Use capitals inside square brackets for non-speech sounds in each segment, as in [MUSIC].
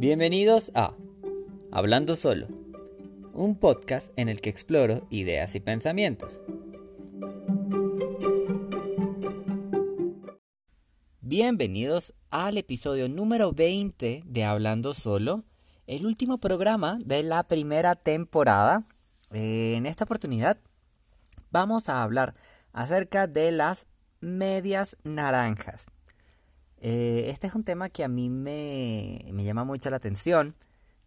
Bienvenidos a Hablando Solo, un podcast en el que exploro ideas y pensamientos. Bienvenidos al episodio número 20 de Hablando Solo, el último programa de la primera temporada. En esta oportunidad vamos a hablar acerca de las medias naranjas. Eh, este es un tema que a mí me, llama mucho la atención,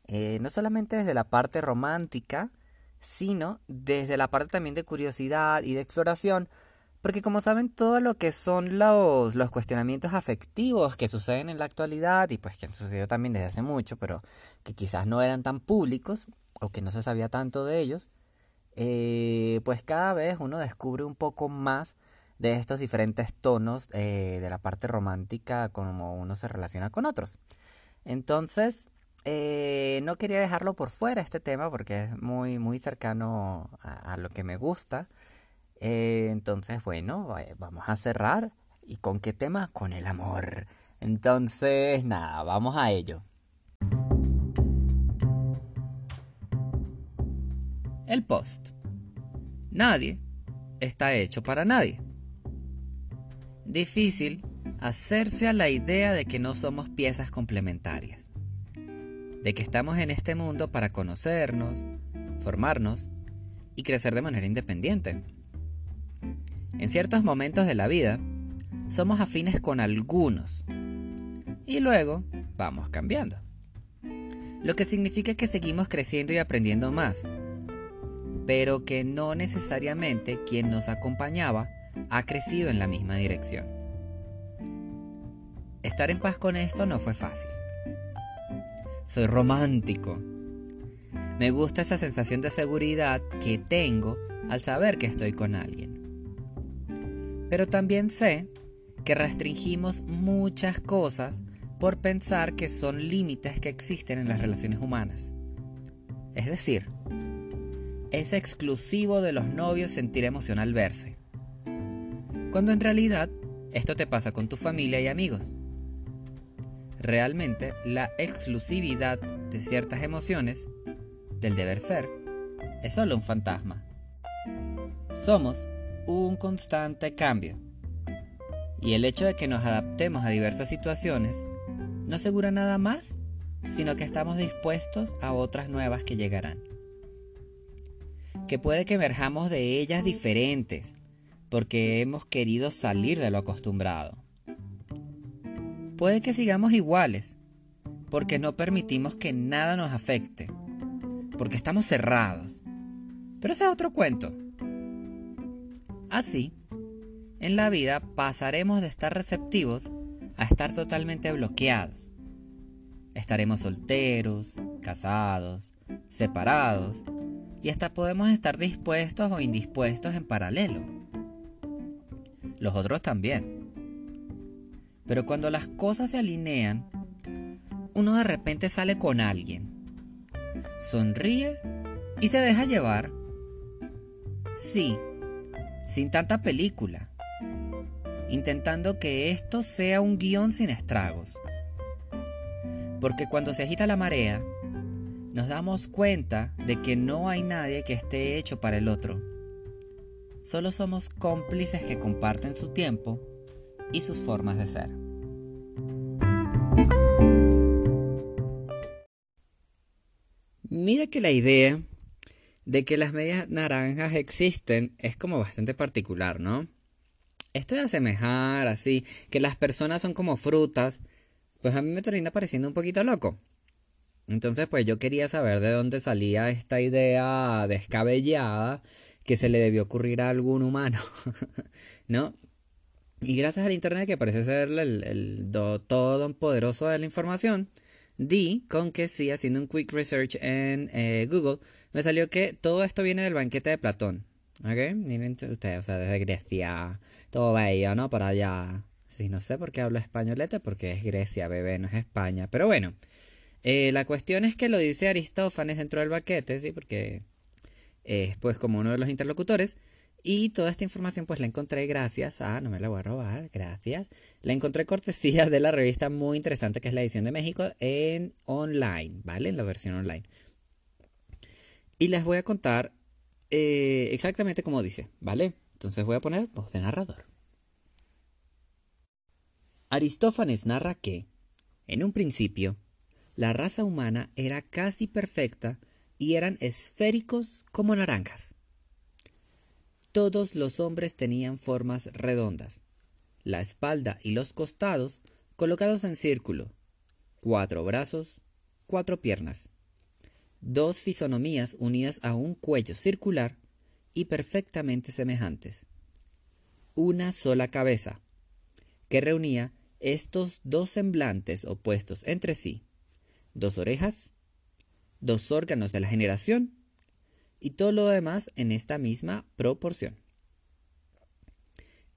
eh, no solamente desde la parte romántica, sino desde la parte también de curiosidad y de exploración, porque como saben, todo lo que son los, los cuestionamientos afectivos que suceden en la actualidad y pues que han sucedido también desde hace mucho, pero que quizás no eran tan públicos o que no se sabía tanto de ellos, eh, pues cada vez uno descubre un poco más de estos diferentes tonos eh, de la parte romántica como uno se relaciona con otros. Entonces, eh, no quería dejarlo por fuera este tema porque es muy, muy cercano a, lo que me gusta. Eh, entonces, bueno, vamos a cerrar. ¿Y con qué tema? Con el amor. Entonces, nada, vamos a ello. El post. Nadie está hecho para nadie. Difícil hacerse a la idea de que no somos piezas complementarias, de que estamos en este mundo para conocernos, formarnos y crecer de manera independiente. En ciertos momentos de la vida, somos afines con algunos y luego vamos cambiando. Lo que significa que seguimos creciendo y aprendiendo más, pero que no necesariamente quien nos acompañaba ha crecido en la misma dirección. Estar en paz con esto no fue fácil. Soy romántico. Me gusta esa sensación de seguridad que tengo al saber que estoy con alguien. Pero también sé que restringimos muchas cosas por pensar que son límites que existen en las relaciones humanas. Es decir, es exclusivo de los novios sentir emoción al verse cuando en realidad esto te pasa con tu familia y amigos. Realmente la exclusividad de ciertas emociones, del deber ser, es solo un fantasma. Somos un constante cambio. Y el hecho de que nos adaptemos a diversas situaciones no asegura nada más, sino que estamos dispuestos a otras nuevas que llegarán. Que puede que emerjamos de ellas diferentes, porque hemos querido salir de lo acostumbrado. Puede que sigamos iguales, porque no permitimos que nada nos afecte, porque estamos cerrados. Pero ese es otro cuento. Así, en la vida pasaremos de estar receptivos a estar totalmente bloqueados. Estaremos solteros, casados, separados y hasta podemos estar dispuestos o indispuestos en paralelo los otros también. Pero cuando las cosas se alinean, uno de repente sale con alguien, sonríe y se deja llevar. Sí, sin tanta película, intentando que esto sea un guion sin estragos. Porque cuando se agita la marea, nos damos cuenta de que no hay nadie que esté hecho para el otro Solo somos cómplices que comparten su tiempo y sus formas de ser. Mira que la idea de que las medias naranjas existen es como bastante particular, ¿no? Esto de asemejar así, que las personas son como frutas, pues a mí me termina pareciendo un poquito loco. Entonces, pues yo quería saber de dónde salía esta idea descabellada que se le debió ocurrir a algún humano, [LAUGHS] ¿no? Y gracias al Internet, que parece ser el, todo poderoso de la información, di con que sí, haciendo un quick research en eh, Google, me salió que todo esto viene del banquete de Platón. ¿Ok? Miren ustedes, o sea, desde Grecia, todo bello, ¿no? Para allá. Sí, no sé por qué hablo españolete, porque es Grecia, bebé, no es España. Pero bueno, eh, la cuestión es que lo dice Aristófanes dentro del banquete, ¿sí? Porque es pues como uno de los interlocutores Y toda esta información pues la encontré gracias a, no me la voy a robar, gracias. La encontré cortesía de la revista muy interesante que es la edición de México en online, ¿vale? En la versión online. Y les voy a contar eh, exactamente como dice, ¿vale? Entonces voy a poner voz de narrador. Aristófanes narra que, en un principio, la raza humana era casi perfecta y eran esféricos como naranjas. Todos los hombres tenían formas redondas, la espalda y los costados colocados en círculo, cuatro brazos, cuatro piernas, dos fisonomías unidas a un cuello circular y perfectamente semejantes, una sola cabeza, que reunía estos dos semblantes opuestos entre sí, dos orejas, dos órganos de la generación y todo lo demás en esta misma proporción.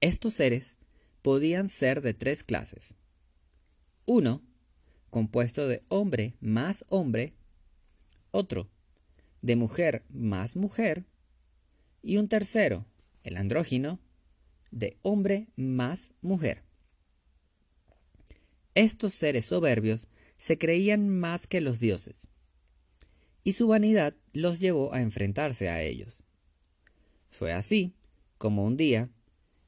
Estos seres podían ser de tres clases. Uno, compuesto de hombre más hombre, otro, de mujer más mujer, y un tercero, el andrógino, de hombre más mujer. Estos seres soberbios se creían más que los dioses y su vanidad los llevó a enfrentarse a ellos. Fue así como un día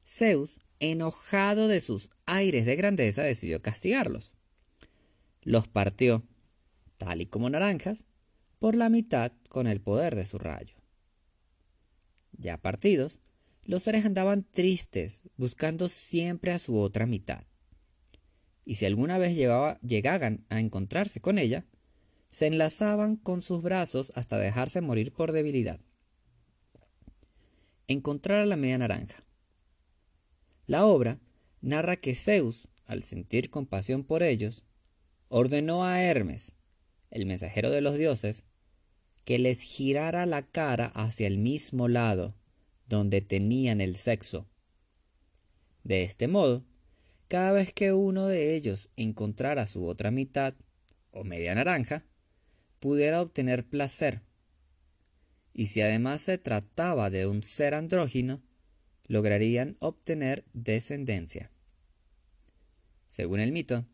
Zeus, enojado de sus aires de grandeza, decidió castigarlos. Los partió, tal y como naranjas, por la mitad con el poder de su rayo. Ya partidos, los seres andaban tristes, buscando siempre a su otra mitad. Y si alguna vez llegaban a encontrarse con ella, se enlazaban con sus brazos hasta dejarse morir por debilidad. Encontrar a la media naranja. La obra narra que Zeus, al sentir compasión por ellos, ordenó a Hermes, el mensajero de los dioses, que les girara la cara hacia el mismo lado donde tenían el sexo. De este modo, cada vez que uno de ellos encontrara su otra mitad, o media naranja, pudiera obtener placer. Y si además se trataba de un ser andrógino, lograrían obtener descendencia. Según el mito,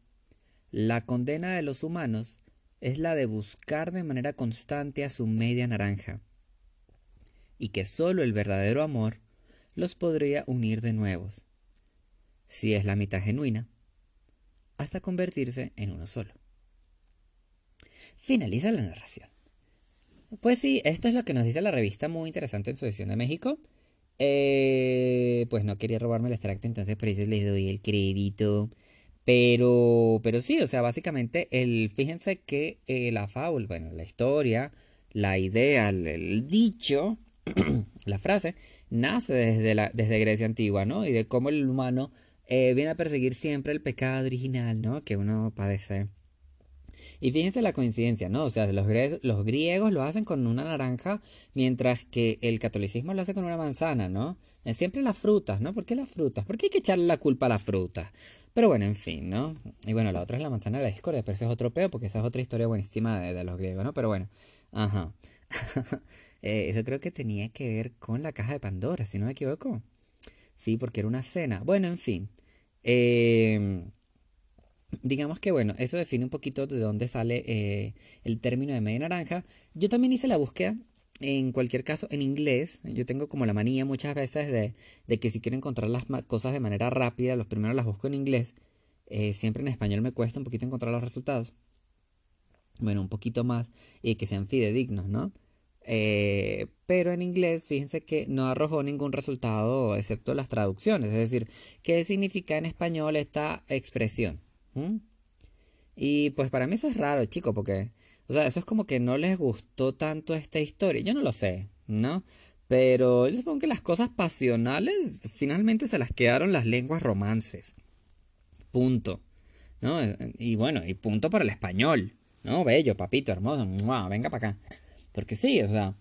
la condena de los humanos es la de buscar de manera constante a su media naranja, y que sólo el verdadero amor los podría unir de nuevos, si es la mitad genuina, hasta convertirse en uno solo. Finaliza la narración. Pues sí, esto es lo que nos dice la revista muy interesante en su edición de México. Eh, pues no quería robarme el extracto, entonces por eso les doy el crédito. Pero, pero sí, o sea, básicamente, el, fíjense que eh, la fábula, bueno, la historia, la idea, el, dicho, [CLEARS THROAT] la frase, nace desde, la, desde Grecia antigua, ¿no? Y de cómo el humano eh, viene a perseguir siempre el pecado original, ¿no? Que uno padece y fíjense la coincidencia, ¿no? O sea, los, los griegos lo hacen con una naranja, mientras que el catolicismo lo hace con una manzana, ¿no? Es siempre las frutas, ¿no? ¿Por qué las frutas? ¿Por qué hay que echarle la culpa a las frutas? Pero bueno, en fin, ¿no? Y bueno, la otra es la manzana de la discordia, pero ese es otro peo, porque esa es otra historia buenísima de, los griegos, ¿no? Pero bueno, ajá. [LAUGHS] Eh, eso creo que tenía que ver con la caja de Pandora, si no me equivoco. Sí, porque era una cena. Bueno, en fin. Eh, Digamos que bueno, eso define un poquito de dónde sale eh, el término de media naranja. Yo también hice la búsqueda, en cualquier caso, en inglés. Yo tengo como la manía muchas veces de, que si quiero encontrar las cosas de manera rápida, los primeros las busco en inglés. Eh, siempre en español me cuesta un poquito encontrar los resultados. Bueno, un poquito más y que sean fidedignos, ¿no? Eh, pero en inglés, fíjense que no arrojó ningún resultado excepto las traducciones. Es decir, ¿qué significa en español esta expresión? Y pues para mí eso es raro, chico, porque, o sea, eso es como que no les gustó tanto esta historia. Yo no lo sé, ¿no? Pero yo supongo que las cosas pasionales finalmente se las quedaron las lenguas romances. Punto. ¿No? Y bueno, y punto para el español. ¿No? Bello, papito, hermoso. Venga para acá. Porque sí, o sea,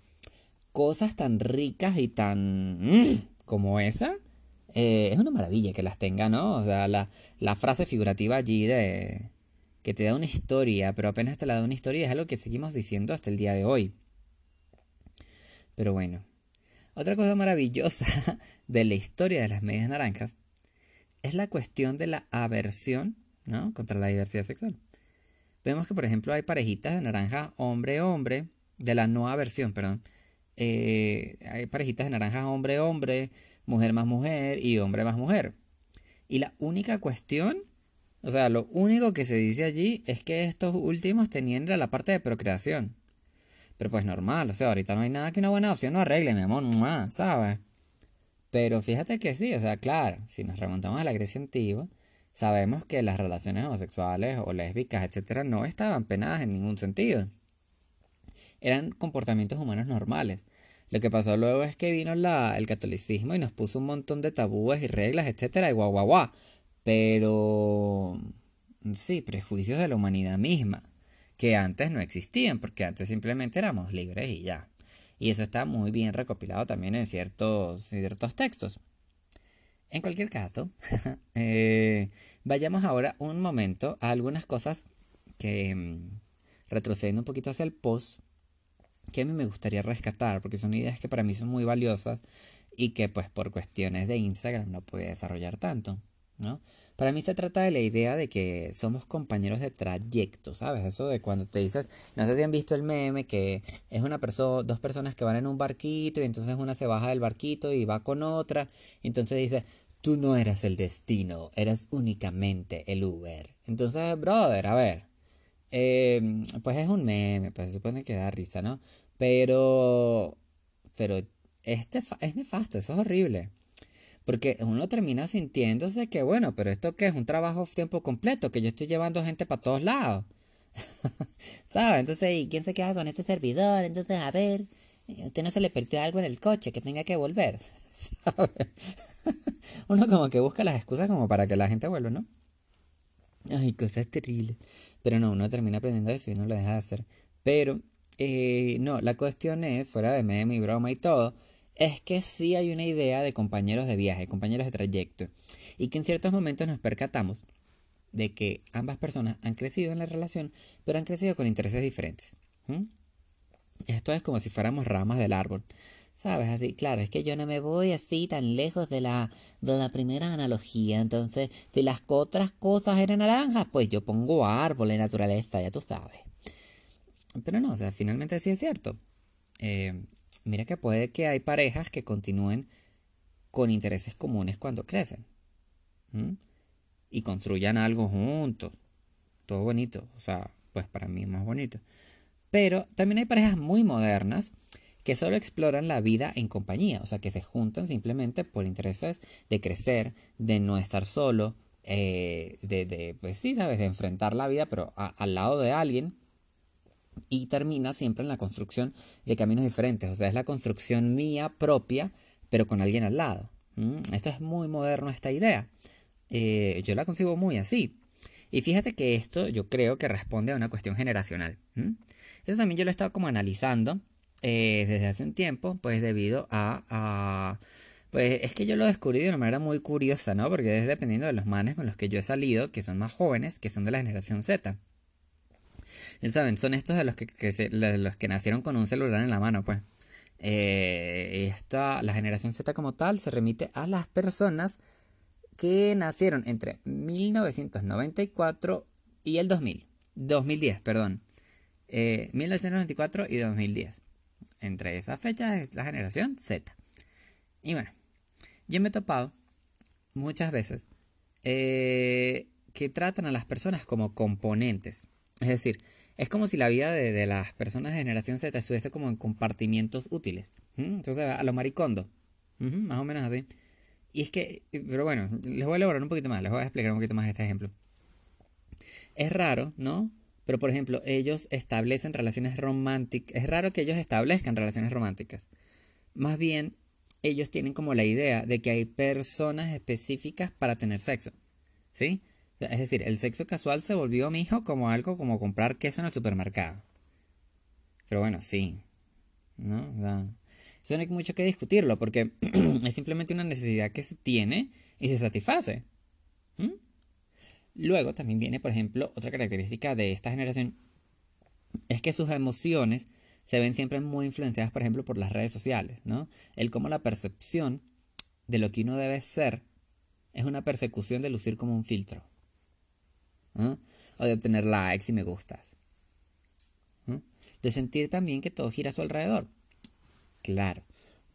cosas tan ricas y tan... Mm, como esa, eh, es una maravilla que las tenga, ¿no? O sea, la, la frase figurativa allí de que te da una historia, pero apenas te la da una historia es algo que seguimos diciendo hasta el día de hoy. Pero bueno, Otra cosa maravillosa [LAUGHS] de la historia de las medias naranjas es la cuestión de la aversión ¿no? contra la diversidad sexual. Vemos que, por ejemplo, hay parejitas de naranja hombre-hombre, de la no aversión, perdón. Eh, hay parejitas de naranja hombre-hombre, mujer más mujer y hombre más mujer. Y la única cuestión, o sea, lo único que se dice allí es que estos últimos tenían la parte de procreación. Pero pues normal, o sea, ahorita no hay nada que una buena opción no arregle, mi amor, ¿sabes? Pero fíjate que sí, o sea, claro, si nos remontamos a la Grecia antigua, sabemos que las relaciones homosexuales o lésbicas, etcétera, no estaban penadas en ningún sentido. Eran comportamientos humanos normales. Lo que pasó luego es que vino el catolicismo y nos puso un montón de tabúes y reglas, etcétera, y guau, guau, guau. Pero sí, prejuicios de la humanidad misma, que antes no existían, porque antes simplemente éramos libres y ya. Y eso está muy bien recopilado también en ciertos, textos. En cualquier caso, [LAUGHS] eh, vayamos ahora un momento a algunas cosas que, mm, retrocediendo un poquito hacia el post, que a mí me gustaría rescatar, porque son ideas que para mí son muy valiosas y que pues por cuestiones de Instagram no pude desarrollar tanto, ¿no? Para mí se trata de la idea de que somos compañeros de trayecto, ¿sabes? Eso de cuando te dices, no sé si han visto el meme, que es una persona, dos personas que van en un barquito y entonces una se baja del barquito y va con otra, y entonces dice, tú no eras el destino, eras únicamente el Uber. Entonces, brother, a ver, eh, pues es un meme, pues se supone que da risa, ¿no? Pero, pero este es nefasto, eso es horrible. Porque uno termina sintiéndose que, bueno, pero esto que es un trabajo tiempo completo, que yo estoy llevando gente para todos lados. [LAUGHS] ¿Sabes? Entonces, ¿y quién se queda con este servidor? Entonces, a ver, usted no se le perdió algo en el coche que tenga que volver. [LAUGHS] ¿Sabes? [LAUGHS] uno como que busca las excusas como para que la gente vuelva, ¿no? Ay, cosas terribles. Pero no, uno termina aprendiendo eso y uno lo deja de hacer. Pero, eh, no, la cuestión es, fuera de meme y broma y todo, es que sí hay una idea de compañeros de viaje, compañeros de trayecto, y que en ciertos momentos nos percatamos de que ambas personas han crecido en la relación, pero han crecido con intereses diferentes. Esto es como si fuéramos ramas del árbol. ¿Sabes? Así, claro, es que yo no me voy así tan lejos de la, de la primera analogía. Entonces, si las otras cosas eran naranjas, pues yo pongo árbol en naturaleza, ya tú sabes. Pero no, o sea, finalmente sí es cierto. Eh, mira que puede que hay parejas que continúen con intereses comunes cuando crecen. Y construyan algo juntos. Todo bonito. O sea, pues para mí es más bonito. Pero también hay parejas muy modernas que solo exploran la vida en compañía, o sea, que se juntan simplemente por intereses de crecer, de no estar solo, eh, de, pues sí, sabes, de enfrentar la vida, pero al lado de alguien y termina siempre en la construcción de caminos diferentes. O sea, es la construcción mía propia, pero con alguien al lado. Esto es muy moderno, esta idea. Eh, yo la consigo muy así. Y fíjate que esto yo creo que responde a una cuestión generacional. Esto también yo lo he estado como analizando eh, desde hace un tiempo, pues debido a, Pues es que yo lo descubrí de una manera muy curiosa, ¿no? Porque es dependiendo de los manes con los que yo he salido, que son más jóvenes, que son de la generación Z. ¿Saben? Son estos de los que, los que nacieron con un celular en la mano, pues. Eh, esta, la generación Z como tal se remite a las personas que nacieron entre 1994 y el 2000. 2010, perdón. 1994 eh, y 2010. Entre esas fechas es la generación Z. Y bueno, yo me he topado muchas veces eh, que tratan a las personas como componentes. Es decir, es como si la vida de, las personas de generación Z estuviese como en compartimientos útiles. Entonces, a lo maricondo. más o menos así. Y es que, pero bueno, les voy a elaborar un poquito más, les voy a explicar un poquito más este ejemplo. Es raro, ¿no? Pero por ejemplo, ellos establecen relaciones románticas. Es raro que ellos establezcan relaciones románticas. Más bien, ellos tienen como la idea de que hay personas específicas para tener sexo. ¿Sí? Es decir, el sexo casual se volvió, mi hijo, como algo como comprar queso en el supermercado. Pero bueno, sí. ¿No? eso no hay mucho que discutirlo porque [CLEARS THROAT] es simplemente una necesidad que se tiene y se satisface. Luego también viene, por ejemplo, otra característica de esta generación es que sus emociones se ven siempre muy influenciadas, por ejemplo, por las redes sociales, ¿no? El cómo la percepción de lo que uno debe ser es una persecución de lucir como un filtro. O de obtener likes y me gustas. De sentir también que todo gira a su alrededor. Claro.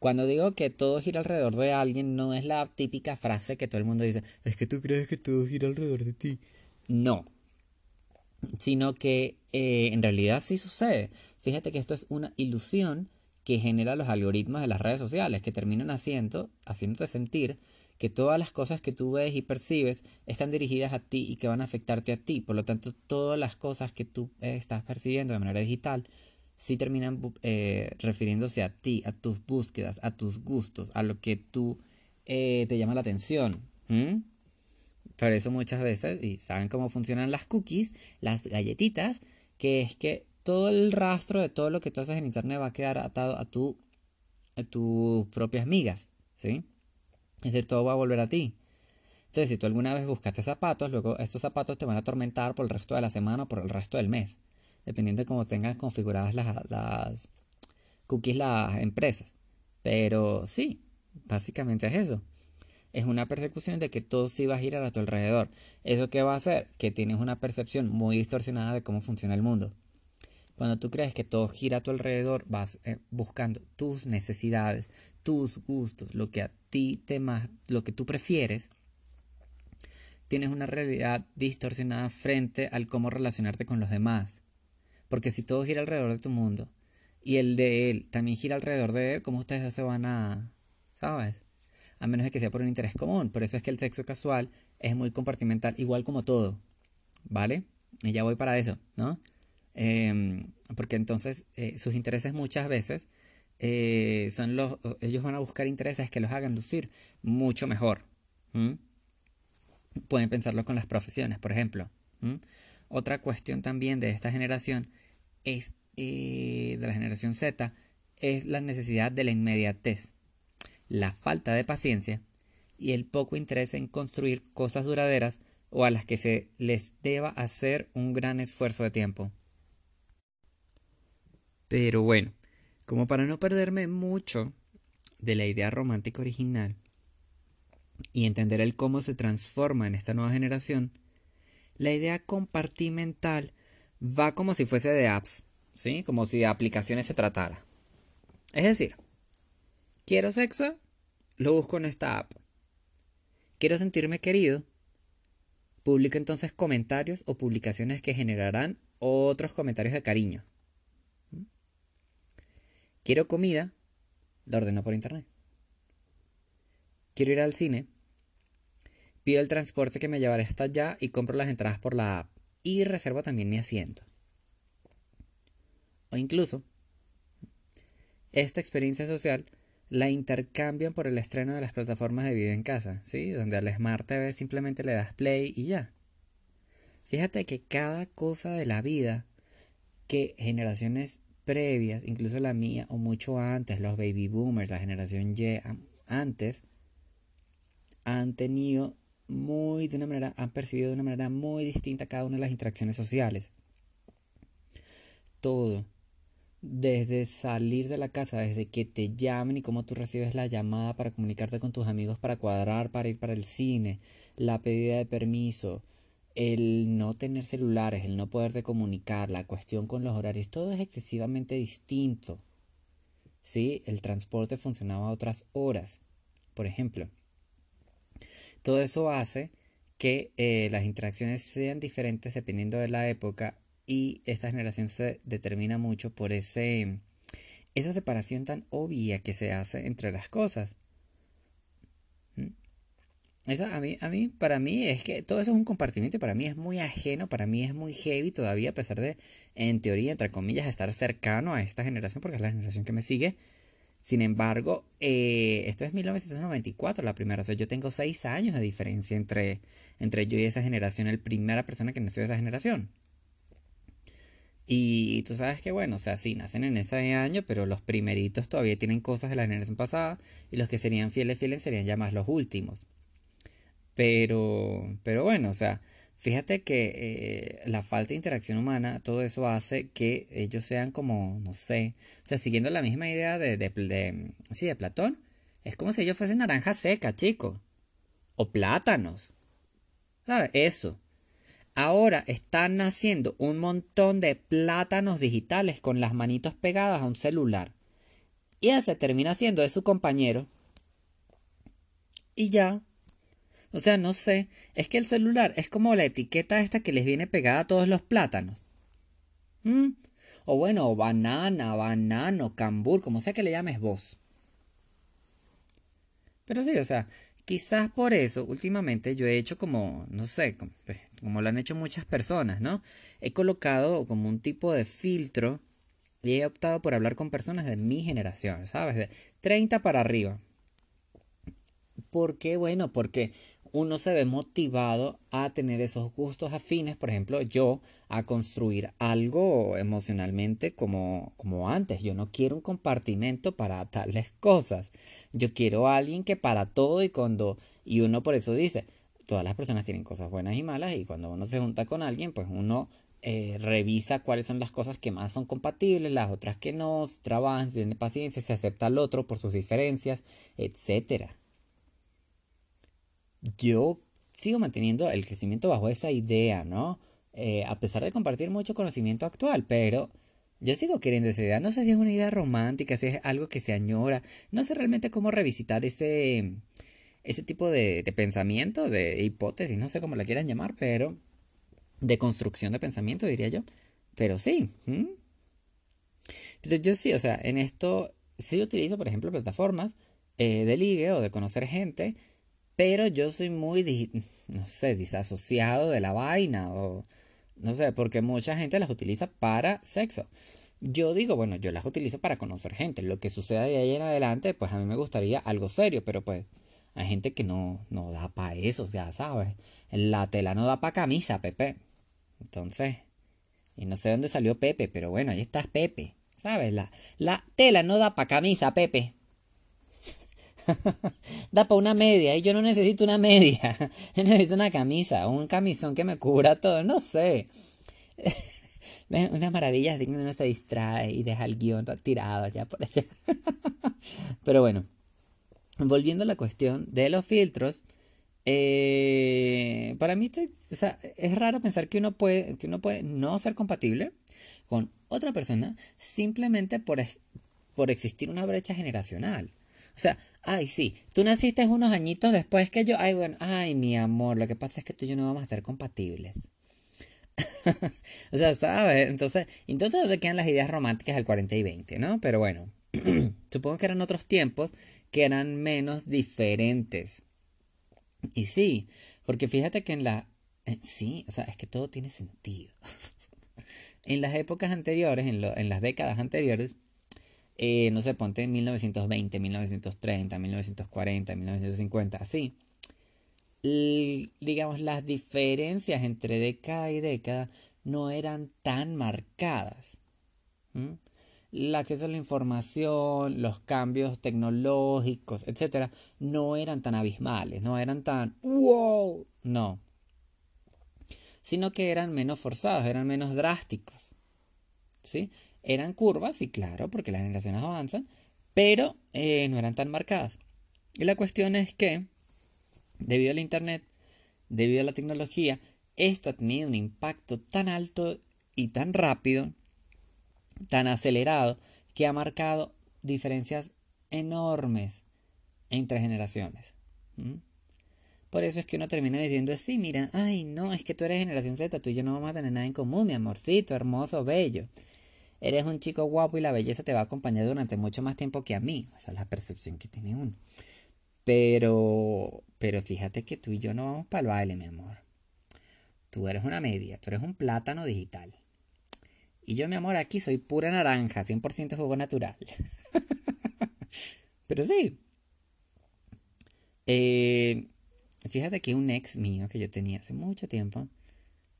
Cuando digo que todo gira alrededor de alguien, no es la típica frase que todo el mundo dice, es que tú crees que todo gira alrededor de ti. No. Sino que eh, en realidad sí sucede. Fíjate que esto es una ilusión que genera los algoritmos de las redes sociales, que terminan haciendo, haciéndote sentir que todas las cosas que tú ves y percibes están dirigidas a ti y que van a afectarte a ti. Por lo tanto, todas las cosas que tú eh, estás percibiendo de manera digital sí terminan eh, refiriéndose a ti, a tus búsquedas, a tus gustos, a lo que tú eh, te llama la atención. Por eso muchas veces, y saben cómo funcionan las cookies, las galletitas, que es que todo el rastro de todo lo que tú haces en internet va a quedar atado a, tu, a tus propias migas, ¿sí? Es decir, todo va a volver a ti. Entonces, si tú alguna vez buscaste zapatos, luego estos zapatos te van a atormentar por el resto de la semana o por el resto del mes, dependiendo de cómo tengas configuradas las, las cookies las empresas. Pero sí, básicamente es eso. Es una persecución de que todo sí va a girar a tu alrededor. ¿Eso qué va a hacer? Que tienes una percepción muy distorsionada de cómo funciona el mundo. Cuando tú crees que todo gira a tu alrededor, vas eh, buscando tus necesidades, tus gustos, lo que a ti te más, lo que tú prefieres, tienes una realidad distorsionada frente al cómo relacionarte con los demás. Porque si todo gira alrededor de tu mundo y el de él también gira alrededor de él, ¿cómo ustedes se van a, sabes? A menos de que sea por un interés común. Por eso es que el sexo casual es muy compartimental, igual como todo. ¿Vale? Y ya voy para eso, ¿no? Em, porque entonces eh, sus intereses muchas veces eh, son los, ellos van a buscar intereses que los hagan lucir mucho mejor. Pueden pensarlo con las profesiones, por ejemplo. Otra cuestión también de esta generación es, eh, de la generación Z, es la necesidad de la inmediatez, la falta de paciencia y el poco interés en construir cosas duraderas o a las que se les deba hacer un gran esfuerzo de tiempo. Pero bueno, como para no perderme mucho de la idea romántica original y entender el cómo se transforma en esta nueva generación, la idea compartimental va como si fuese de apps, ¿sí? Como si de aplicaciones se tratara. Es decir, quiero sexo, lo busco en esta app. Quiero sentirme querido, publico entonces comentarios o publicaciones que generarán otros comentarios de cariño. Quiero comida, la ordeno por internet. Quiero ir al cine, pido el transporte que me llevará hasta allá y compro las entradas por la app. Y reservo también mi asiento. O incluso, esta experiencia social la intercambian por el estreno de las plataformas de video en casa, ¿sí? Donde al Smart TV simplemente le das play y ya. Fíjate que cada cosa de la vida que generaciones previas, incluso la mía o mucho antes, los baby boomers, la generación Y antes, han tenido muy de una manera, han percibido de una manera muy distinta cada una de las interacciones sociales. Todo, desde salir de la casa, desde que te llamen y cómo tú recibes la llamada para comunicarte con tus amigos para cuadrar, para ir para el cine, la pedida de permiso, el no tener celulares, el no poderte comunicar, la cuestión con los horarios, todo es excesivamente distinto. ¿Sí? El transporte funcionaba a otras horas, por ejemplo. Todo eso hace que eh, las interacciones sean diferentes dependiendo de la época y esta generación se determina mucho por ese, esa separación tan obvia que se hace entre las cosas. Eso a mí, a mí, para mí es que todo eso es un compartimiento y para mí es muy ajeno, para mí es muy heavy todavía, a pesar de, en teoría, entre comillas, estar cercano a esta generación, porque es la generación que me sigue. Sin embargo, eh, esto es 1994, la primera. O sea, yo tengo seis años de diferencia entre, entre yo y esa generación, el primera persona que nació de esa generación. Y tú sabes que, bueno, o sea, sí, nacen en ese año, pero los primeritos todavía tienen cosas de la generación pasada y los que serían fieles, fieles serían ya más los últimos. Pero, pero bueno, o sea, Fíjate que eh, la falta de interacción humana, todo eso hace que ellos sean como, no sé, o sea, siguiendo la misma idea de, sí, de Platón, es como si ellos fuesen naranja seca, chico, o plátanos, ¿sabes? Eso. Ahora están naciendo un montón de plátanos digitales con las manitos pegadas a un celular. Y ese termina siendo de su compañero. Y ya, o sea, no sé, es que el celular es como la etiqueta esta que les viene pegada a todos los plátanos. ¿Mm? O bueno, banana, banano, cambur, como sea que le llames vos. Pero sí, o sea, quizás por eso últimamente yo he hecho como, no sé, como, pues, como, lo han hecho muchas personas, ¿no? He colocado como un tipo de filtro y he optado por hablar con personas de mi generación, ¿sabes? De 30 para arriba. ¿Por qué? Bueno, porque uno se ve motivado a tener esos gustos afines, por ejemplo, yo a construir algo emocionalmente como, como antes. Yo no quiero un compartimento para tales cosas. Yo quiero a alguien que para todo y cuando, y uno por eso dice, todas las personas tienen cosas buenas y malas y cuando uno se junta con alguien, pues uno eh, revisa cuáles son las cosas que más son compatibles, las otras que no, trabaja, tiene paciencia, se acepta al otro por sus diferencias, etcétera yo sigo manteniendo el crecimiento bajo esa idea, ¿no? Eh, a pesar de compartir mucho conocimiento actual, pero yo sigo queriendo esa idea. No sé si es una idea romántica, si es algo que se añora. No sé realmente cómo revisitar ese, ese tipo de, pensamiento, de hipótesis, no sé cómo la quieran llamar, pero de construcción de pensamiento, diría yo. Pero sí. Pero yo sí, o sea, en esto sí utilizo, por ejemplo, plataformas eh, de ligue o de conocer gente pero yo soy muy, no sé, disasociado de la vaina o no sé, porque mucha gente las utiliza para sexo. Yo digo, bueno, yo las utilizo para conocer gente. Lo que suceda de ahí en adelante, pues a mí me gustaría algo serio, pero pues hay gente que no, no da para eso, ya sabes. La tela no da para camisa, Pepe. Entonces, y no sé dónde salió Pepe, pero bueno, ahí está Pepe. ¿Sabes? La, la tela no da para camisa, Pepe. [LAUGHS] da para una media y yo no necesito una media. [LAUGHS] necesito una camisa, un camisón que me cubra todo, no sé. [LAUGHS] Una maravilla así que uno se distrae y deja el guion tirado allá por allá. Pero bueno, volviendo a la cuestión de los filtros, eh, para mí es raro pensar que uno, puede, que uno puede no ser compatible con otra persona simplemente por, por existir una brecha generacional. O sea, ay, sí, tú naciste unos añitos después que yo, ay, bueno, ay, mi amor, lo que pasa es que tú y yo no vamos a ser compatibles. [LAUGHS] o sea, ¿sabes? Entonces, entonces ¿dónde quedan las ideas románticas del 40 y 20, no? Pero bueno, [CLEARS THROAT] supongo que eran otros tiempos que eran menos diferentes. Y sí, porque fíjate que en la... sí, o sea, es que todo tiene sentido. [LAUGHS] en las épocas anteriores, en, en las décadas anteriores, eh, no sé, ponte en 1920, 1930, 1940, 1950, así. digamos, las diferencias entre década y década no eran tan marcadas. El acceso a la información, los cambios tecnológicos, etcétera, no eran tan abismales, no eran tan wow, no. Sino que eran menos forzados, eran menos drásticos. ¿Sí? Eran curvas, y claro, porque las generaciones avanzan, pero eh, no eran tan marcadas. Y la cuestión es que, debido al Internet, debido a la tecnología, esto ha tenido un impacto tan alto y tan rápido, tan acelerado, que ha marcado diferencias enormes entre generaciones. Por eso es que uno termina diciendo así, mira, ay, no, es que tú eres generación Z, tú y yo no vamos a tener nada en común, mi amorcito, hermoso, bello. Eres un chico guapo y la belleza te va a acompañar durante mucho más tiempo que a mí. Esa es la percepción que tiene uno. Pero, pero fíjate que tú y yo no vamos para el baile, mi amor. Tú eres una media, tú eres un plátano digital. Y yo, mi amor, aquí soy pura naranja, 100% jugo natural. [LAUGHS] pero sí. Eh, fíjate que un ex mío que yo tenía hace mucho tiempo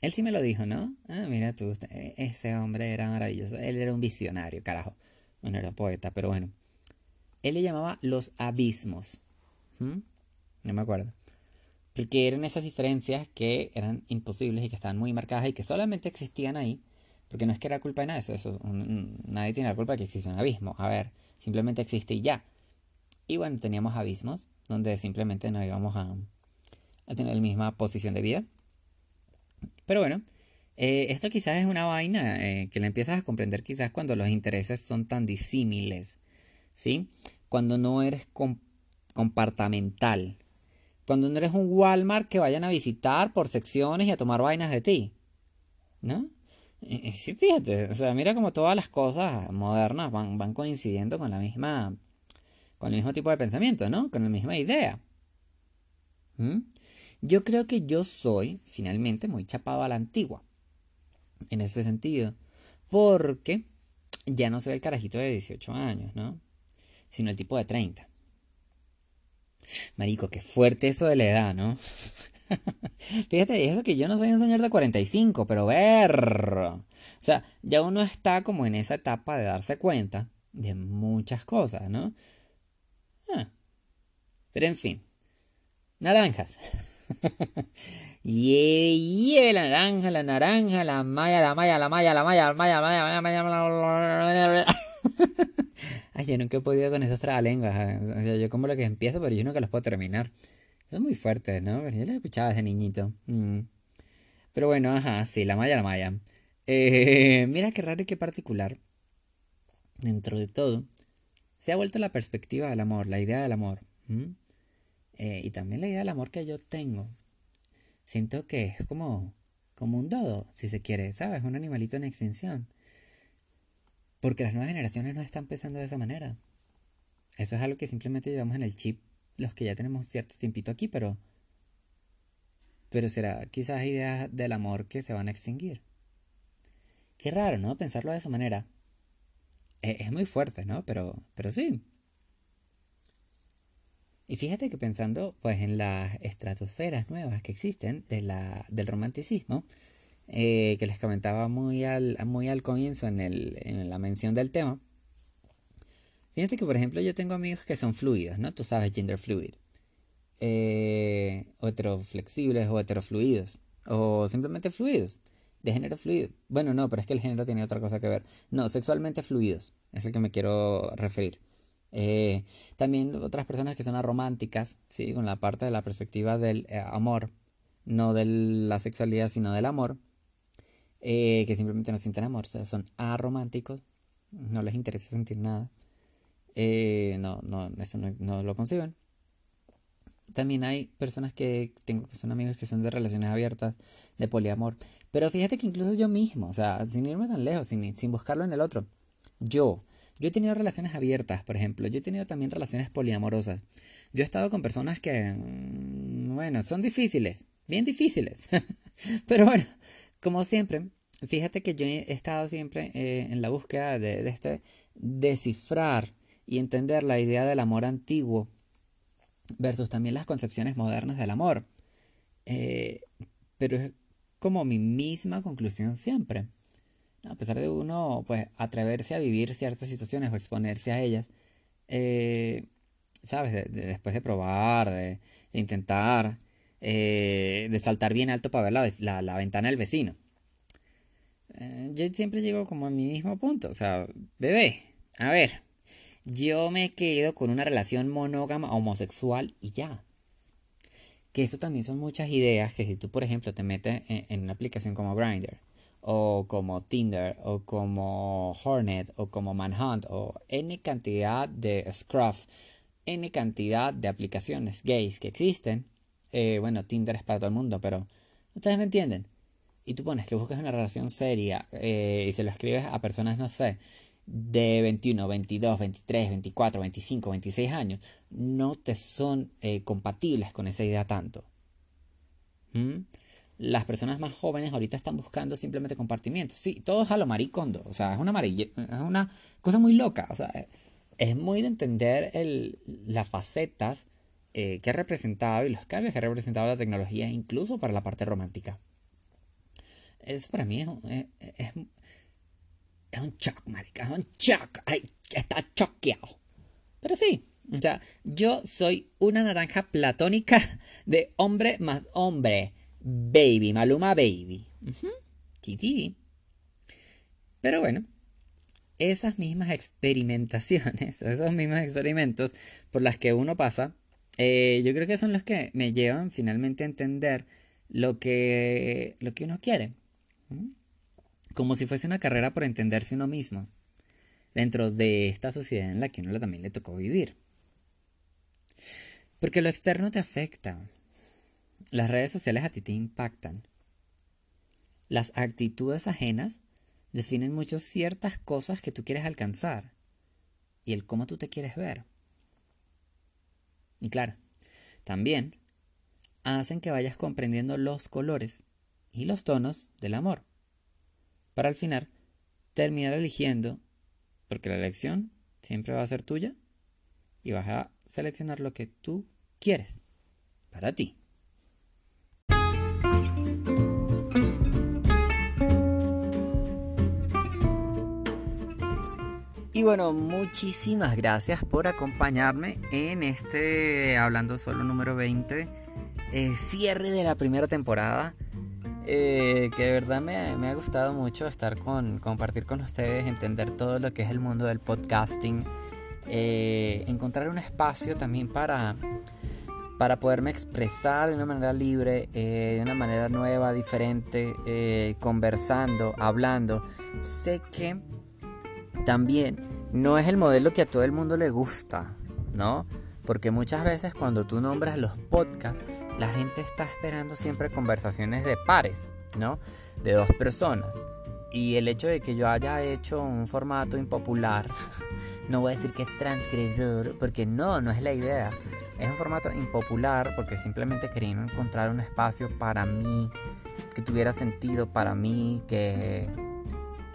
él sí me lo dijo, ¿no? Ah, mira tú, e, ese hombre era maravilloso. Él era un visionario, carajo. Bueno, era poeta, pero bueno. Él le llamaba los abismos. No me acuerdo. Porque eran esas diferencias que eran imposibles y que estaban muy marcadas y que solamente existían ahí. Porque no es que era culpa de nada eso, eso nadie tiene la culpa de que existe un abismo. A ver, simplemente existe y ya. Y bueno, teníamos abismos donde simplemente no íbamos a tener la misma posición de vida. Pero bueno, eh, esto quizás es una vaina eh, que la empiezas a comprender quizás cuando los intereses son tan disímiles, ¿sí? Cuando no eres compartamental. Cuando no eres un Walmart que vayan a visitar por secciones y a tomar vainas de ti. ¿No? sí, fíjate, o sea, mira como todas las cosas modernas van, van coincidiendo con la misma, con el mismo tipo de pensamiento, ¿no? Con la misma idea. ¿Mm? Yo creo que yo soy, finalmente, muy chapado a la antigua. En ese sentido. Porque ya no soy el carajito de 18 años, ¿no? Sino el tipo de 30. Marico, qué fuerte eso de la edad, ¿no? [LAUGHS] Fíjate, eso que yo no soy un señor de 45, pero ver. O sea, ya uno está como en esa etapa de darse cuenta de muchas cosas, ¿no? Ah. Pero en fin, naranjas. [LAUGHS] Lleve la naranja, la naranja, la maya, la maya, la maya, la maya, la maya, la maya, la maya, la maya. Ay, yo nunca he podido con esos trabalenguas. O sea, yo como lo que empiezo, pero yo nunca los puedo terminar. Son muy fuertes, ¿no? Yo los escuchaba ese niñito. Mm. Pero bueno, ajá, sí, la maya, la maya. Eh, mira qué raro y qué particular. Dentro de todo, se ha vuelto la perspectiva del amor, la idea del amor. Eh, y también la idea del amor que yo tengo. Siento que es como, como un dodo, si se quiere, ¿sabes? Un animalito en extinción. Porque las nuevas generaciones no están pensando de esa manera. Eso es algo que simplemente llevamos en el chip los que ya tenemos cierto tiempito aquí, pero... Pero será quizás ideas del amor que se van a extinguir. Qué raro, ¿no? Pensarlo de esa manera. E, es, muy fuerte, ¿no? Pero, pero sí. Y fíjate que pensando pues en las estratosferas nuevas que existen de la, del romanticismo, eh, que les comentaba muy al, muy al comienzo en, el, en la mención del tema. Fíjate que, por ejemplo, yo tengo amigos que son fluidos, ¿no? Tú sabes, gender fluid. Eh, o heteroflexibles o heterofluidos. O simplemente fluidos. De género fluido. Bueno, no, pero es que el género tiene otra cosa que ver. No, sexualmente fluidos. Es el que me quiero referir. Eh, también otras personas que son arománticas, ¿sí? Con la parte de la perspectiva del eh, amor. No de la sexualidad, sino del amor. Eh, que simplemente no sienten amor, o sea, son arománticos, no les interesa sentir nada, eh, no, no, eso no, lo consiguen. También hay personas que tengo que son amigos que son de relaciones abiertas, de poliamor. Pero fíjate que incluso yo mismo, o sea, sin irme tan lejos, sin, sin buscarlo en el otro, yo, yo he tenido relaciones abiertas, por ejemplo, yo he tenido también relaciones poliamorosas. Yo he estado con personas que, mm, bueno, son difíciles, bien difíciles. [LAUGHS] Pero bueno, como siempre, fíjate que yo he estado siempre eh, en la búsqueda de, este descifrar y entender la idea del amor antiguo versus también las concepciones modernas del amor. Eh, pero es como mi misma conclusión siempre. A pesar de uno, pues, atreverse a vivir ciertas situaciones o exponerse a ellas, eh, ¿sabes? después de probar, de, intentar, de saltar bien alto para ver la ventana del vecino. Eh, yo siempre llego como a mi mismo punto. O sea, bebé, a ver, yo me quedo con una relación monógama homosexual y ya. Que esto también son muchas ideas que si tú, por ejemplo, te metes en, una aplicación como Grindr, o como Tinder, o como Hornet, o como Manhunt, o N cantidad de Scruff, N cantidad de aplicaciones gays que existen. Eh, bueno, Tinder es para todo el mundo, pero ustedes me entienden y tú pones que buscas una relación seria eh, y se lo escribes a personas, no sé, de 21, 22, 23, 24, 25, 26 años, no te son eh, compatibles con esa idea tanto. ¿Mm? Las personas más jóvenes ahorita están buscando simplemente compartimiento. Sí, todo es a lo maricondo. O sea, es una, es una cosa muy loca. O sea, es muy de entender el, las facetas eh, que ha representado y los cambios que ha representado la tecnología, incluso para la parte romántica. Eso para mí es, es, es, un shock, marica. Es un shock. Ay, está choqueado. Pero sí, O sea, yo soy una naranja platónica de hombre más hombre. Baby, Maluma Baby. Sí, sí. Pero bueno, esas mismas experimentaciones, [LAUGHS] esos mismos experimentos por las que uno pasa, eh, yo creo que son los que me llevan finalmente a entender lo que, lo que uno quiere. Como si fuese una carrera por entenderse uno mismo dentro de esta sociedad en la que uno también le tocó vivir. Porque lo externo te afecta. Las redes sociales a ti te impactan. Las actitudes ajenas definen mucho ciertas cosas que tú quieres alcanzar y el cómo tú te quieres ver. Y claro, también hacen que vayas comprendiendo los colores y los tonos del amor, para al final terminar eligiendo, porque la elección siempre va a ser tuya y vas a seleccionar lo que tú quieres para ti. Y bueno, muchísimas gracias por acompañarme en este Hablando Solo número 20, eh, cierre de la primera temporada. Eh, que de verdad me, ha gustado mucho estar con, compartir con ustedes, entender todo lo que es el mundo del podcasting, eh, encontrar un espacio también para, para poderme expresar de una manera libre, de una manera nueva, diferente, conversando, hablando. Sé que también no es el modelo que a todo el mundo le gusta, ¿no? Porque muchas veces cuando tú nombras los podcasts, la gente está esperando siempre conversaciones de pares, ¿no? De dos personas. Y el hecho de que yo haya hecho un formato impopular, [LAUGHS] no voy a decir que es transgresor, porque no, no es la idea. Es un formato impopular porque simplemente quería encontrar un espacio para mí, que tuviera sentido para mí, que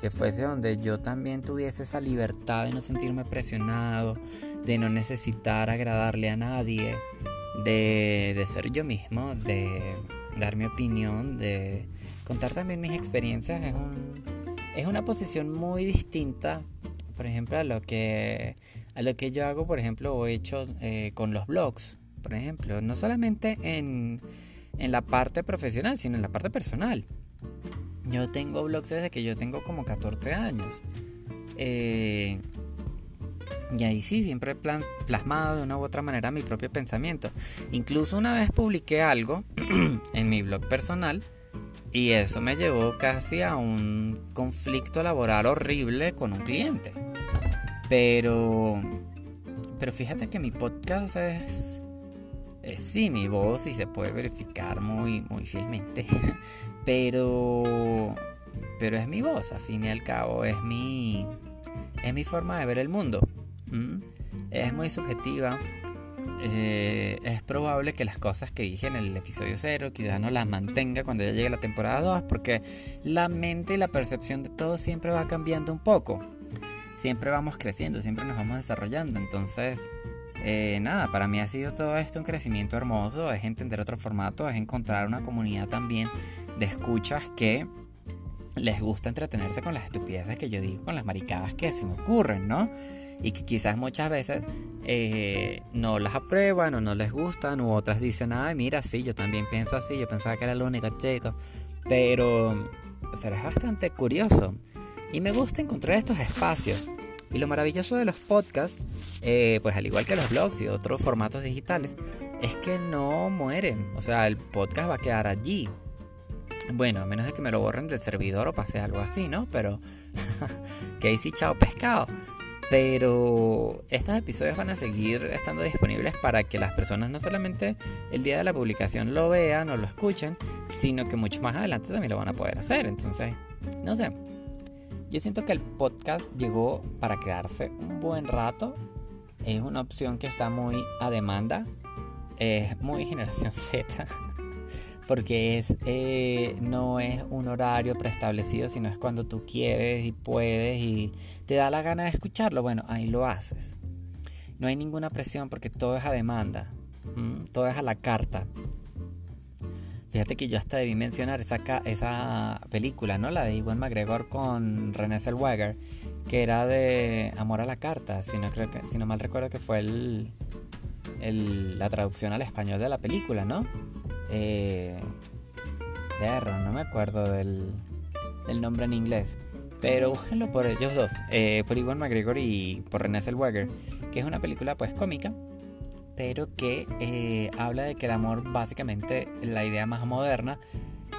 que fuese donde yo también tuviese esa libertad de no sentirme presionado, de no necesitar agradarle a nadie, de, ser yo mismo, de dar mi opinión, de contar también mis experiencias. Es, un, es una posición muy distinta, por ejemplo, a lo que, a lo que yo hago, por ejemplo, o he hecho eh, con los blogs, por ejemplo, no solamente en, en la parte profesional, sino en la parte personal. Yo tengo blogs desde que yo tengo como 14 años. Eh, y ahí sí, siempre he plasmado de una u otra manera mi propio pensamiento. Incluso una vez publiqué algo [CLEARS THROAT] en mi blog personal y eso me llevó casi a un conflicto laboral horrible con un cliente. Pero, pero fíjate que mi podcast es eh, sí, mi voz y se puede verificar muy, muy fielmente, [LAUGHS] pero, pero es mi voz, a fin y al cabo, es mi, es mi forma de ver el mundo. Es muy subjetiva. Eh, es probable que las cosas que dije en el episodio 0 quizás no las mantenga cuando ya llegue la temporada 2 porque la mente y la percepción de todo siempre va cambiando un poco. Siempre vamos creciendo, siempre nos vamos desarrollando. Entonces, eh, nada, para mí ha sido todo esto un crecimiento hermoso, es entender otro formato, es encontrar una comunidad también de escuchas que les gusta entretenerse con las estupideces que yo digo, con las maricadas que se me ocurren, ¿no? Y que quizás muchas veces eh, no las aprueban o no les gustan, u otras dicen, ay, mira, sí, yo también pienso así, yo pensaba que era el único chico, pero, pero es bastante curioso. Y me gusta encontrar estos espacios y lo maravilloso de los podcasts, eh, pues al igual que los blogs y otros formatos digitales, es que no mueren. O sea, el podcast va a quedar allí. Bueno, a menos de que me lo borren del servidor o pase algo así, ¿no? Pero [LAUGHS] que sí, chao pescado. Pero estos episodios van a seguir estando disponibles para que las personas no solamente el día de la publicación lo vean o lo escuchen, sino que mucho más adelante también lo van a poder hacer. Entonces, no sé, yo siento que el podcast llegó para quedarse un buen rato. Es una opción que está muy a demanda. Es muy generación [LAUGHS] Z. Porque es, eh, no es un horario preestablecido, sino es cuando tú quieres y puedes y te da la gana de escucharlo. Bueno, ahí lo haces. No hay ninguna presión porque todo es a demanda. Todo es a la carta. Fíjate que yo hasta debí mencionar esa, esa película, ¿no? La de Iwan McGregor con René Zellweger, que era de Amor a la Carta, si no, creo que, si no mal recuerdo que fue el, la traducción al español de la película, ¿no? Eh, no me acuerdo del, del nombre en inglés. Pero búsquenlo por ellos dos, eh, por Iwan McGregor y por René Zellweger, que es una película pues cómica, pero que eh, habla de que el amor básicamente, la idea más moderna,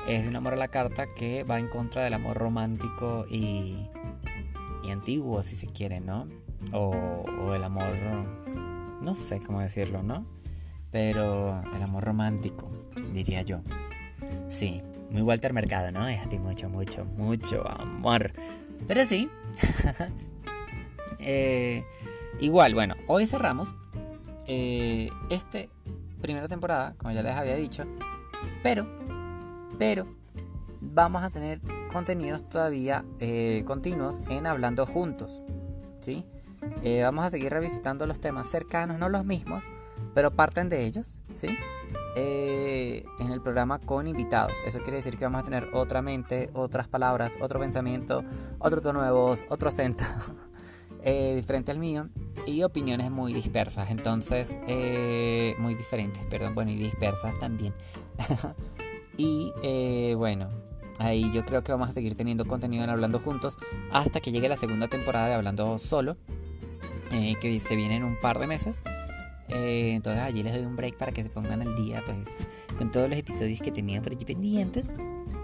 es de un amor a la carta que va en contra del amor romántico y, y antiguo, si se quiere, ¿no? O, el amor, no sé cómo decirlo, ¿no? Pero el amor romántico, diría yo. Sí, muy Walter Mercado, ¿no? Es mucho, mucho, mucho amor. Pero sí. [LAUGHS] Eh, igual, bueno, hoy cerramos eh, este primera temporada, como ya les había dicho. Pero, pero, vamos a tener contenidos todavía eh, continuos en Hablando Juntos. ¿Sí? vamos a seguir revisitando los temas cercanos, no los mismos, pero parten de ellos, ¿sí? Eh, en el programa con invitados. Eso quiere decir que vamos a tener otra mente, otras palabras, otro pensamiento, otro tono de voz, otro acento [LAUGHS] eh, diferente al mío y opiniones muy dispersas. Entonces, eh, muy diferentes, perdón, bueno, y dispersas también. [LAUGHS] y bueno, ahí yo creo que vamos a seguir teniendo contenido en Hablando Juntos hasta que llegue la segunda temporada de Hablando Solo, que se viene en un par de meses. Eh, entonces allí les doy un break para que se pongan al día pues con todos los episodios que tenían por allí pendientes.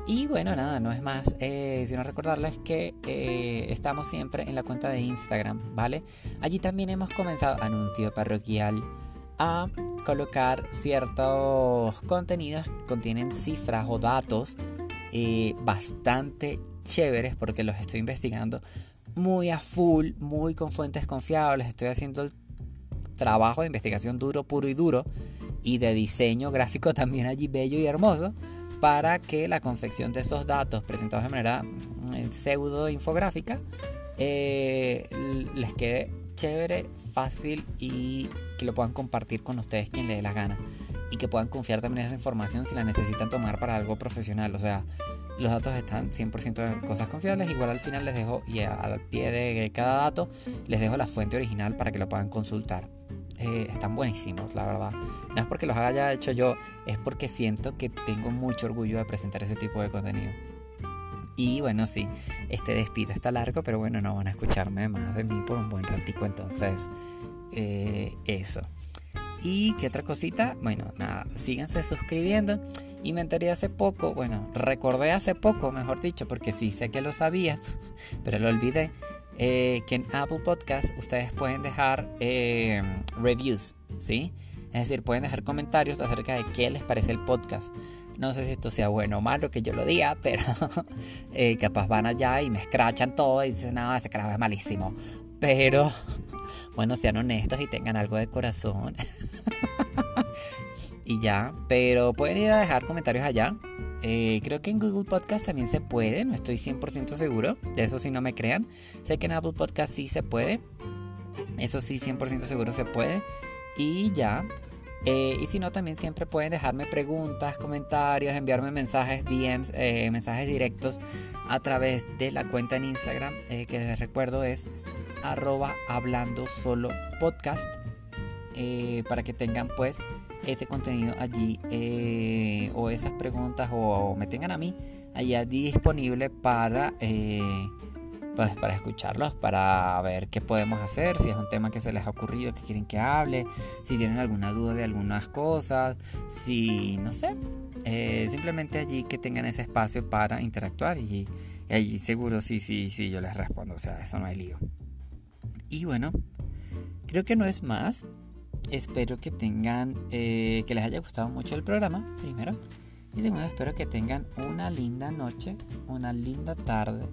Y bueno, nada, no es más, eh, sino recordarles que eh, estamos siempre en la cuenta de Instagram, ¿vale? Allí también hemos comenzado, anuncio parroquial, a colocar ciertos contenidos que contienen cifras o datos bastante chéveres porque los estoy investigando muy a full, muy con fuentes confiables, estoy haciendo el trabajo de investigación duro, puro y duro, y de diseño gráfico [LAUGHS] también allí bello y hermoso, para que la confección de esos datos presentados de manera mm, pseudo infográfica eh, les quede chévere, fácil y que lo puedan compartir con ustedes quien les dé las ganas y que puedan confiar también en esa información si la necesitan tomar para algo profesional. O sea, los datos están 100% de cosas confiables. Igual al final les dejo, y al pie de cada dato, les dejo la fuente original para que lo puedan consultar. Eh, están buenísimos, la verdad. No es porque los haya hecho yo, es porque siento que tengo mucho orgullo de presentar ese tipo de contenido. Y bueno, sí, este despido está largo, pero bueno, no van a escucharme más de mí por un buen ratico, entonces eh, eso. Y qué otra cosita, bueno, nada, síganse suscribiendo. Y me enteré hace poco, bueno, recordé hace poco, mejor dicho, porque sí sé que lo sabía, [LAUGHS] pero lo olvidé, eh, que en Apple Podcast ustedes pueden dejar eh, reviews, ¿sí? Es decir, pueden dejar comentarios acerca de qué les parece el podcast. No sé si esto sea bueno o malo que yo lo diga, [LAUGHS] pero eh, capaz van allá y me escrachan todo y dicen, no, ese carajo es malísimo. Pero, [LAUGHS] bueno, sean honestos y tengan algo de corazón. [LAUGHS] y ya, pero pueden ir a dejar comentarios allá. Eh, creo que en Google Podcast también se puede, no estoy 100% seguro, de eso sí no me crean. Sé que en Apple Podcast sí se puede, eso sí 100% seguro se puede. Y ya, eh, y si no, también siempre pueden dejarme preguntas, comentarios, enviarme mensajes, DMs, eh, mensajes directos a través de la cuenta en Instagram, que les recuerdo es arroba hablando solo podcast, para que tengan pues ese contenido allí eh, o esas preguntas o, me tengan a mí allá disponible para, eh, pues, para escucharlos, para ver qué podemos hacer, si es un tema que se les ha ocurrido, que quieren que hable, si tienen alguna duda de algunas cosas, si no sé, eh, simplemente allí que tengan ese espacio para interactuar y, y allí seguro sí, sí, sí, yo les respondo, o sea, eso no hay lío. Y bueno, creo que no es más. Espero que tengan, eh, que les haya gustado mucho el programa, primero. Y segundo, espero que tengan una linda noche, una linda tarde,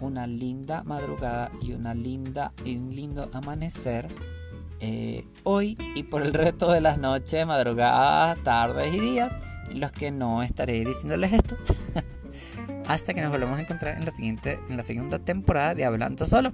una linda madrugada y una linda y un lindo amanecer eh, hoy y por el resto de las noches, madrugadas, tardes y días, los que no estaré diciéndoles esto. [LAUGHS] Hasta que nos volvamos a encontrar en la siguiente, en la segunda temporada de Hablando Solo.